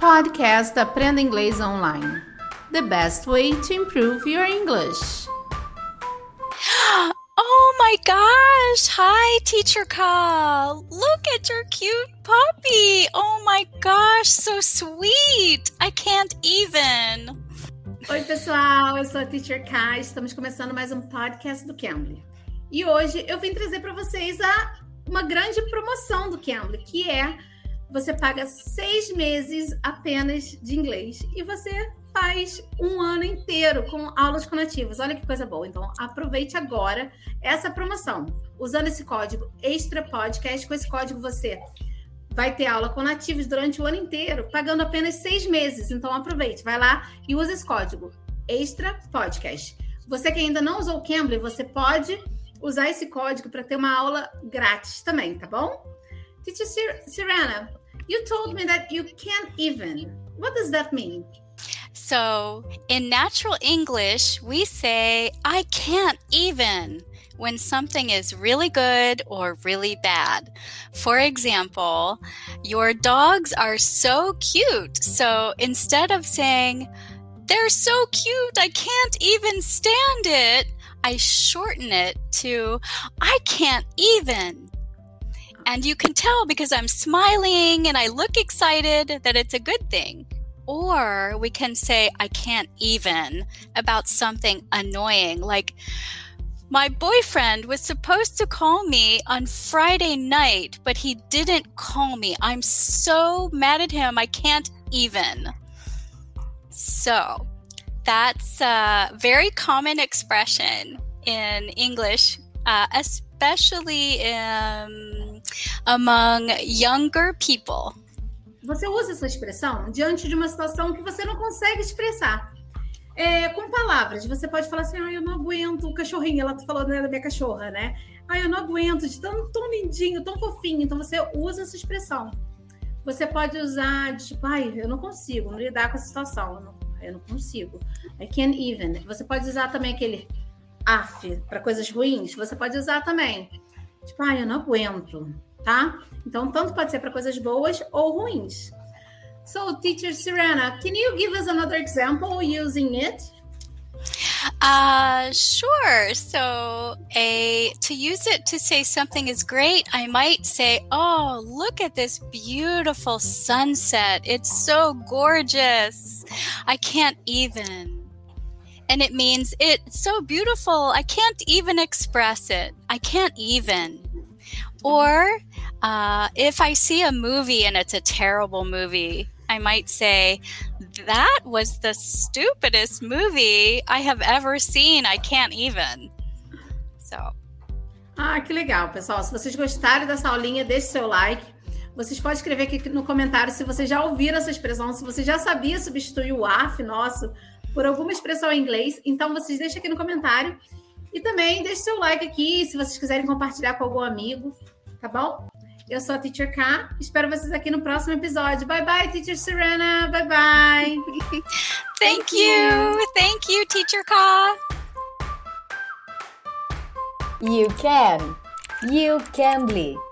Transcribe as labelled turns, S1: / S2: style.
S1: Podcast Aprenda Inglês Online. The best way to improve your English.
S2: Oh my gosh! Hi, Teacher Ka! Look at your cute puppy! Oh my gosh, so sweet! I can't even.
S3: Oi, pessoal, eu sou a Teacher Ka. Estamos começando mais um podcast do Cambly. E hoje eu vim trazer para vocês a, uma grande promoção do Cambly, que é você paga seis meses apenas de inglês e você faz um ano inteiro com aulas com nativos. Olha que coisa boa. Então, aproveite agora essa promoção. Usando esse código Extra Podcast, com esse código você vai ter aula com nativos durante o ano inteiro, pagando apenas seis meses. Então, aproveite, vai lá e use esse código Extra Podcast. Você que ainda não usou o Cambly, você pode usar esse código para ter uma aula grátis também, tá bom? Teacher Sirena, you told me that you can't even. What does that mean?
S2: So, in natural English, we say, I can't even when something is really good or really bad. For example, your dogs are so cute. So, instead of saying, they're so cute, I can't even stand it, I shorten it to, I can't even. And you can tell because I'm smiling and I look excited that it's a good thing. Or we can say, I can't even about something annoying. Like, my boyfriend was supposed to call me on Friday night, but he didn't call me. I'm so mad at him. I can't even. So, that's a very common expression in English, uh, especially among younger people.
S3: Você usa essa expressão diante de uma situação que você não consegue expressar. É, com palavras, você pode falar assim: ah, eu não aguento o cachorrinho. Ela falou né, da minha cachorra, né? Ah, eu não aguento, de tão, tão lindinho, tão fofinho. Então você usa essa expressão. Você pode usar tipo, ai, eu não consigo não lidar com essa situação. Eu não, eu não consigo. I can't even. Você pode usar também aquele af para coisas ruins. Você pode usar também. Tipo, ai, eu não aguento tá? Então, tanto pode ser para coisas boas ou ruins. So, teacher Serena, can you give us another example using it?
S2: Uh, sure. So, a to use it to say something is great, I might say, "Oh, look at this beautiful sunset. It's so gorgeous. I can't even." And it means it's so beautiful. I can't even express it. I can't even. Or uh, if I see a movie and it's a terrible movie, I might say, That was the stupidest movie I have ever seen. I can't even. So.
S3: Ah, que legal, pessoal. Se vocês gostarem dessa aulinha, deixe seu like. Vocês podem escrever aqui no comentário se vocês já ouviram essa expressão, se você já sabia substituir o AF nosso por alguma expressão em inglês. Então, vocês deixem aqui no comentário. E também deixe seu like aqui, se vocês quiserem compartilhar com algum amigo, tá bom? Eu sou a Teacher K. Espero vocês aqui no próximo episódio. Bye bye, Teacher Serena. Bye bye.
S2: Thank you. Thank you, Teacher K.
S4: You can. You can be.